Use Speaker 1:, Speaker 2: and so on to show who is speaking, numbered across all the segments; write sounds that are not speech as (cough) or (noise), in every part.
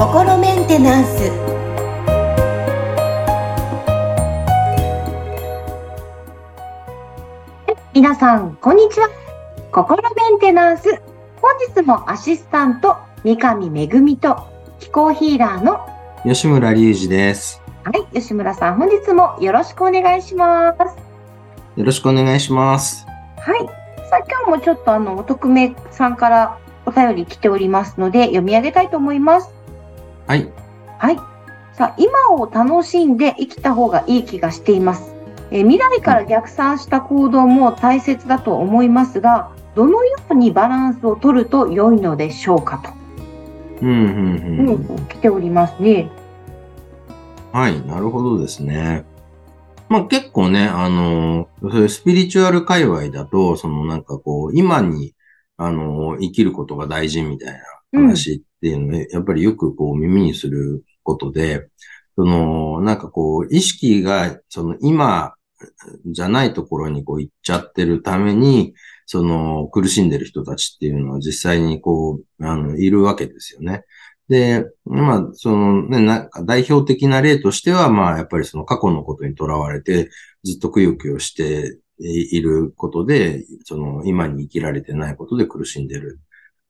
Speaker 1: 心メンテナンス
Speaker 2: 皆さん、こんにちは。心メンテナンス。本日もアシスタント、三上めぐみと、気候ヒーラーの、
Speaker 3: 吉村隆二です。
Speaker 2: はい、吉村さん、本日もよろしくお願いします。
Speaker 3: よろしくお願いします。
Speaker 2: はい。さあ、今日もちょっとあの、お匿名さんからお便り来ておりますので、読み上げたいと思います。
Speaker 3: はい。
Speaker 2: はい。さあ、今を楽しんで生きた方がいい気がしています。えー未来から逆算した行動も大切だと思いますが、どのようにバランスを取ると良いのでしょうかと、
Speaker 3: うん、うん、うん。
Speaker 2: うん、来ておりますね。
Speaker 3: はい、なるほどですね。まあ結構ね、あの、そういうスピリチュアル界隈だと、そのなんかこう、今に、あの、生きることが大事みたいな話っていうのね、やっぱりよくこう耳にすることで、その、なんかこう、意識が、その今じゃないところにこう行っちゃってるために、その苦しんでる人たちっていうのは実際にこう、あの、いるわけですよね。で、まあ、そのね、なんか代表的な例としては、まあ、やっぱりその過去のことにとらわれて、ずっとくよくよしていることで、その今に生きられてないことで苦しんでる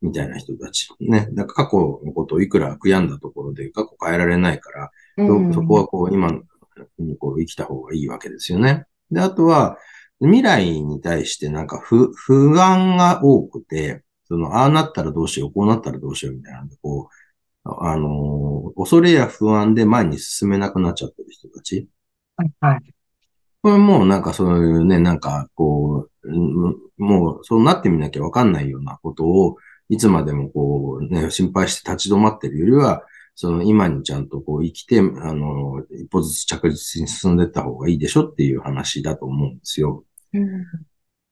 Speaker 3: みたいな人たち。ね。だから過去のことをいくら悔やんだところで過去変えられないから、
Speaker 2: うん
Speaker 3: そそこはこう今にこう生きた方がいいわけですよね。で、あとは、未来に対してなんか不不安が多くて、その、ああなったらどうしよう、こうなったらどうしようみたいなんで、こう、あのー恐れや不安で前に進めなくなっちゃってる人たち。
Speaker 2: はいはい。
Speaker 3: これもうなんかそういうね、なんかこう、うんもうそうなってみなきゃわかんないようなことを、いつまでもこうね、心配して立ち止まってるよりは、その今にちゃんとこう生きて、あの、一歩ずつ着実に進んでいった方がいいでしょっていう話だと思うんですよ。
Speaker 2: うん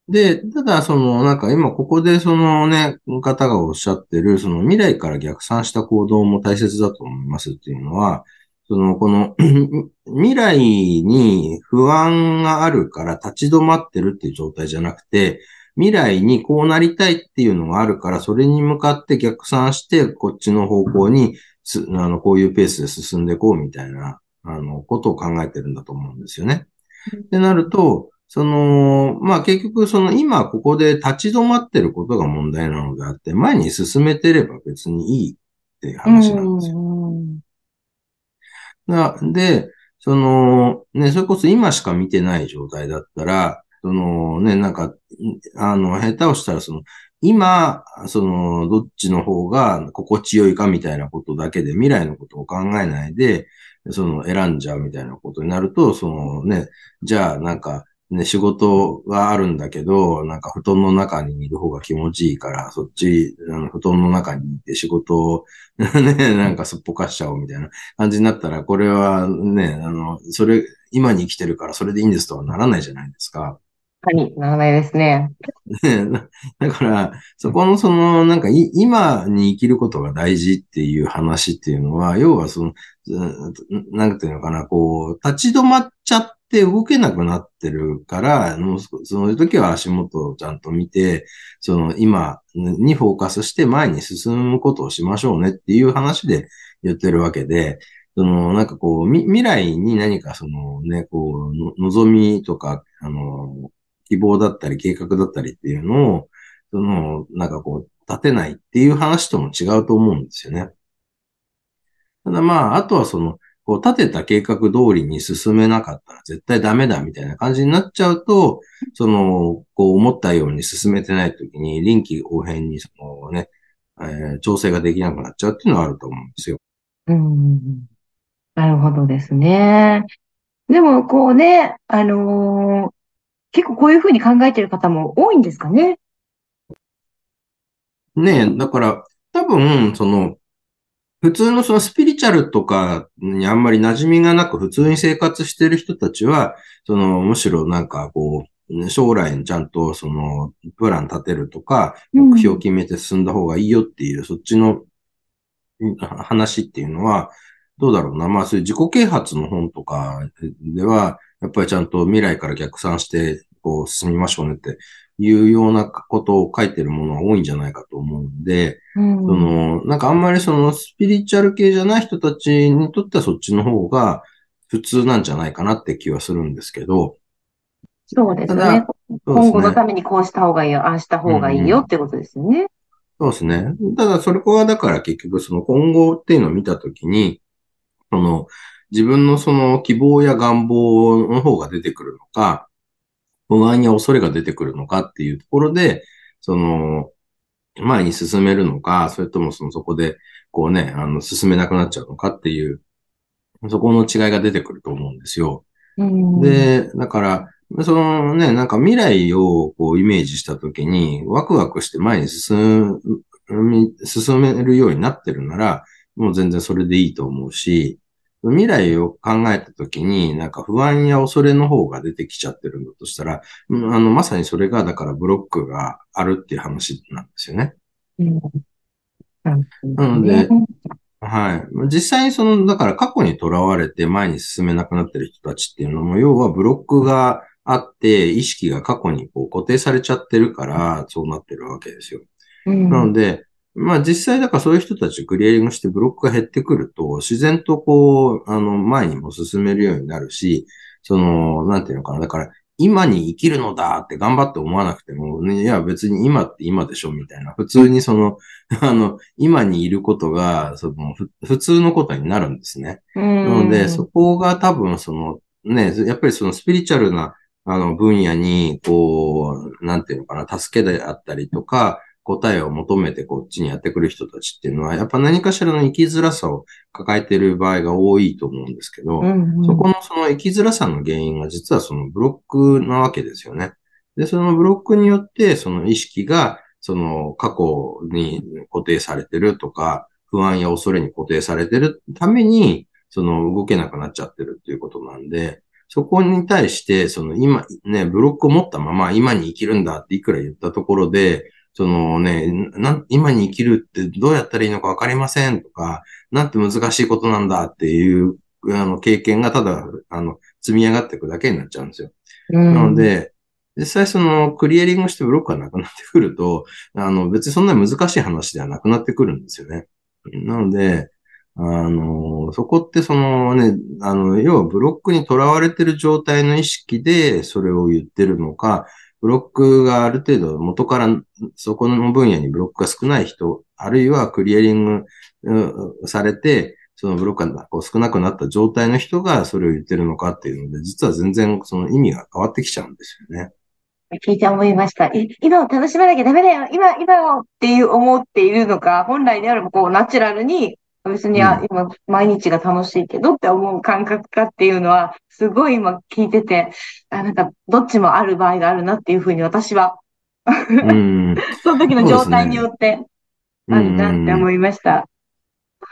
Speaker 3: で、ただ、その、なんか今ここでそのね、方がおっしゃってる、その未来から逆算した行動も大切だと思いますっていうのは、その、この (clears throat) 未来に不安があるから立ち止まってるっていう状態じゃなくて、未来にこうなりたいっていうのがあるから、それに向かって逆算して、こっちの方向にす、あの、こういうペースで進んでいこうみたいな、あの、ことを考えてるんだと思うんですよね。ってなると、その、まあ結局その今ここで立ち止まってることが問題なのであって、前に進めてれば別にいいって話なんですよ。
Speaker 2: うん
Speaker 3: なで、その、ね、それこそ今しか見てない状態だったら、そのね、なんか、んあの、下手をしたらその、今、その、どっちの方が心地よいかみたいなことだけで未来のことを考えないで、その選んじゃうみたいなことになると、そのね、じゃあなんか、ね、仕事があるんだけど、なんか布団の中にいる方が気持ちいいから、そっち、あの布団の中にいて仕事を (laughs) ね、なんかすっぽかしちゃおうみたいな感じになったら、これはね、あの、それ、今に生きてるからそれでいいんですとはならないじゃないですか。
Speaker 2: はい、ならないですね。(laughs)
Speaker 3: だから、そこのその、なんか、今に生きることが大事っていう話っていうのは、要はその、なんていうのかな、こう、立ち止まっちゃって動けなくなってるから、もうそそういう時は足元をちゃんと見て、その今にフォーカスして前に進むことをしましょうねっていう話で言ってるわけで、その、なんかこう、未来に何かそのね、こう、望みとか、あの、希望だったり計画だったりっていうのを、その、なんかこう、立てないっていう話とも違うと思うんですよね。ただまあ、あとはその、こう、立てた計画通りに進めなかったら絶対ダメだみたいな感じになっちゃうと、その、こう思ったように進めてないときに臨機応変にそのね、えー調整ができなくなっちゃうっていうのはあると思うんですよ。
Speaker 2: うんなるほどですね。でも、こうね、あのー結構こういうふうに考えてる方も多いんですかね。
Speaker 3: ねえ、だから、多分、その、普通のそのスピリチュアルとかにあんまり馴染みがなく普通に生活してる人たちは、その、むしろなんかこう、ね将来にちゃんとその、プラン立てるとか、
Speaker 2: うん
Speaker 3: 目標を決めて進んだ方がいいよっていう、そっちのうん話っていうのは、どうだろうな。まあ、そういう自己啓発の本とかでは、やっぱりちゃんと未来から逆算して、こう、進みましょうねっていうようなことを書いてるものが多いんじゃないかと思うんで、
Speaker 2: うん
Speaker 3: その、なんかあんまりそのスピリチュアル系じゃない人たちにとってはそっちの方が普通なんじゃないかなって気はするんですけど、そうですね。
Speaker 2: 今後のためにこうした方がいいよ、ああした方がいいよってことですよね。
Speaker 3: そうですね。ただ、それこはだから結局その今後っていうのを見たときに、その自分のその希望や願望の方が出てくるのか、不安や恐れが出てくるのかっていうところで、その、前に進めるのか、それともそのそこで、こうね、あの、進めなくなっちゃうのかっていう、そこの違いが出てくると思うんですよ。
Speaker 2: うん、
Speaker 3: で、だから、そのね、なんか未来をこうイメージしたときに、ワクワクして前に進み、進めるようになってるなら、もう全然それでいいと思うし、未来を考えたときに、なんか不安や恐れの方が出てきちゃってるんだとしたら、うんあの、まさにそれが、だからブロックがあるっていう話なんですよね。
Speaker 2: うんな
Speaker 3: なのではい。実際にその、だから過去にとらわれて前に進めなくなってる人たちっていうのも、要はブロックがあって、意識が過去にこう固定されちゃってるから、そうなってるわけですよ。
Speaker 2: うん
Speaker 3: なので、まあ実際だからそういう人たちクリアリングしてブロックが減ってくると、自然とこう、あの、前にも進めるようになるし、その、なんていうのかな。だから、今に生きるのだって頑張って思わなくても、ね、いや別に今って今でしょみたいな。普通にその、(laughs) あの、今にいることが、その、ふ普通のことになるんですね。
Speaker 2: うん
Speaker 3: なので、そこが多分その、ね、やっぱりそのスピリチュアルな、あの、分野に、こう、なんていうのかな、助けであったりとか、答えを求めてこっちにやってくる人たちっていうのは、やっぱ何かしらの生きづらさを抱えている場合が多いと思うんですけど、
Speaker 2: うん
Speaker 3: そこのその生きづらさの原因が実はそのブロックなわけですよね。で、そのブロックによって、その意識が、その過去に固定されてるとか、不安や恐れに固定されてるために、その動けなくなっちゃってるっていうことなんで、そこに対して、その今、ね、ブロックを持ったまま今に生きるんだっていくら言ったところで、そのね、な今に生きるってどうやったらいいのかわかりませんとか、なんて難しいことなんだっていう、あの、経験がただ、あの、積み上がっていくだけになっちゃうんですよ。
Speaker 2: うん
Speaker 3: なので、実際そのクリエリングしてブロックがなくなってくると、あの別にそんなに難しい話ではなくなってくるんですよね。なので、あの、そこってそのね、あの、要はブロックにとらわれてる状態の意識でそれを言ってるのか、ブロックがある程度元からそこの分野にブロックが少ない人、あるいはクリエリングされて、そのブロックがこう少なくなった状態の人がそれを言ってるのかっていうので、実は全然その意味が変わってきちゃうんですよね。
Speaker 2: 聞いて思いました。今を楽しまなきゃダメだよ今、今をっていう思っているのか、本来であればこうナチュラルに、別に、あ
Speaker 3: うん
Speaker 2: 今、毎日が楽しいけどって思う感覚かっていうのは、すごい今聞いてて、あ、なんか、どっちもある場合があるなっていうふうに私は、
Speaker 3: うん。(laughs)
Speaker 2: その時の状態によってあるなって思いました。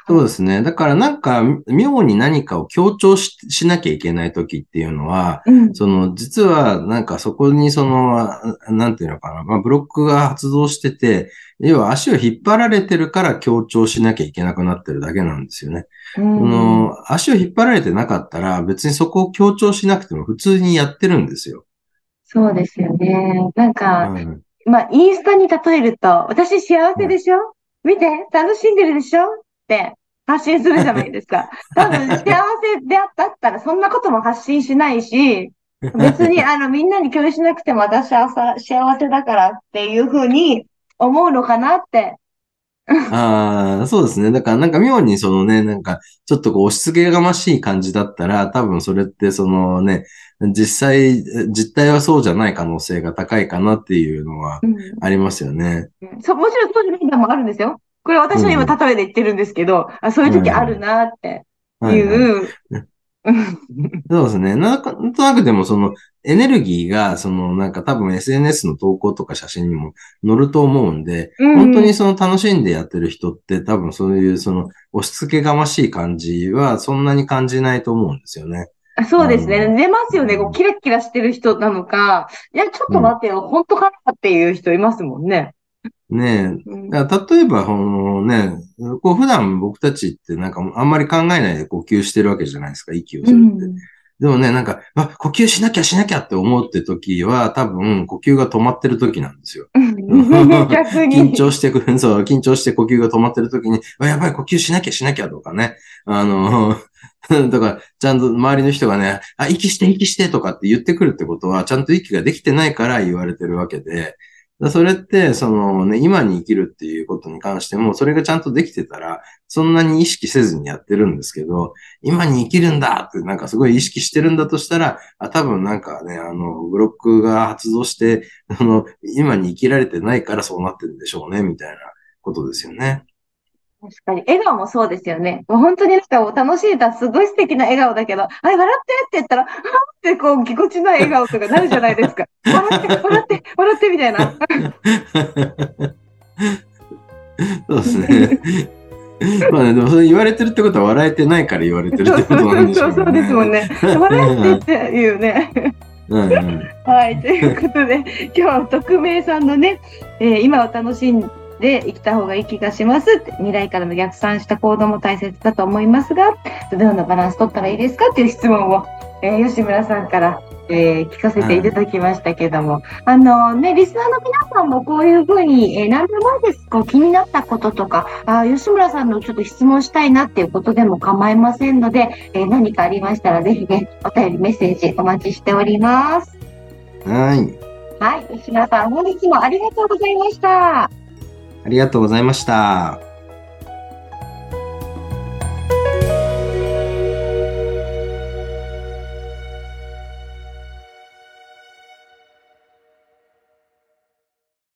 Speaker 3: そうですね。だからなんか、妙に何かを強調ししなきゃいけない時っていうのは、
Speaker 2: うん。
Speaker 3: その、実はなんかそこにその、あなんていうのかな、まあ、ブロックが発動してて、要は足を引っ張られてるから強調しなきゃいけなくなってるだけなんですよね。
Speaker 2: う
Speaker 3: その足を引っ張られてなかったら別にそこを強調しなくても普通にやってるんですよ。
Speaker 2: そうですよね。なんか、
Speaker 3: うん
Speaker 2: まあ、インスタに例えると、私幸せでしょ？見て、楽しんでるでしょ？って発信するじゃないですか。(laughs) 多分、幸せであったったら、そんなことも発信しないし、別に、(laughs) あの、みんなに共有しなくても私はさ幸せだからっていうふうに思うのかなって。
Speaker 3: ああ、そうですね。だからなんか妙にそのね、なんかちょっとこう押し付けがましい感じだったら、多分それってそのね、実際、実態はそうじゃない可能性が高いかなっていうのは
Speaker 2: うん
Speaker 3: ありますよね。
Speaker 2: そう、もちろんそういうのもあるんですよ。これ私は今例えで言ってるんですけど、あそういう時あるなっていう。う (laughs) ん
Speaker 3: そうですね。なんかなんとなくでもそのエネルギーが、そのなんか多分 SNS の投稿とか写真にも載ると思うんで、
Speaker 2: うん
Speaker 3: 本当にその楽しんでやってる人って多分そういうその押し付けがましい感じはそんなに感じないと思うんですよね。
Speaker 2: あそうですね。
Speaker 3: う
Speaker 2: 出ますよね。こうキラキラしてる人なのか、いや、ちょっと待ってよ、本当かなっていう人いますもんね。
Speaker 3: ねえ。
Speaker 2: うん
Speaker 3: 例えば、このね、こう普段僕たちってなんかあんまり考えないで呼吸してるわけじゃないですか、息をす
Speaker 2: う
Speaker 3: るって。
Speaker 2: ん
Speaker 3: でもね、なんか、あ、呼吸しなきゃしなきゃって思って時は、多分、呼吸が止まってる時なんですよ。(laughs) 緊張してくる、(laughs) そう、緊張して呼吸が止まってる時に、あ、やばい、呼吸しなきゃしなきゃとかね。あの、(laughs) だから、ちゃんと周りの人がね、あ、息して、息してとかって言ってくるってことは、ちゃんと息ができてないから言われてるわけで、それって、そのね、今に生きるっていうことに関しても、それがちゃんとできてたら、そんなに意識せずにやってるんですけど、今に生きるんだってなんかすごい意識してるんだとしたら、あ多分なんかね、あの、ブロックが発動して、あの、今に生きられてないからそうなってるんでしょうね、みたいなことですよね。
Speaker 2: 確かに。笑顔もそうですよね。もう本当になんか楽しいだ、すごい素敵な笑顔だけど、はい、笑ってって言ったら、はってこう、ぎこちない笑顔とかなるじゃないですか。笑って、笑って、笑ってみたいな。
Speaker 3: そうですね。まあね、でもそれ言われてるってことは笑えてないから言われてるってことなんでしょうね。
Speaker 2: そうそうですもんね。笑ってっていうね。うんうん、はい、ということで、今日は匿名さんのね、えー、今を楽しんで生きた方がいい気がしますって未来からの逆算した行動も大切だと思いますがどのようなバランス取ったらいいですかっていう質問を、えー、吉村さんからえー、聞かせていただきましたけども、あのね、リスナーの皆さんもこういうふうに、えー、何でもいいです。こう気になったこととか、あ吉村さんのちょっと質問したいなっていうことでも構いませんので、えー、何かありましたらぜひね、お便りメッセージお待ちしております。
Speaker 3: はい。
Speaker 2: はい。吉村さん、本日もありがとうございました。
Speaker 3: ありがとうございました。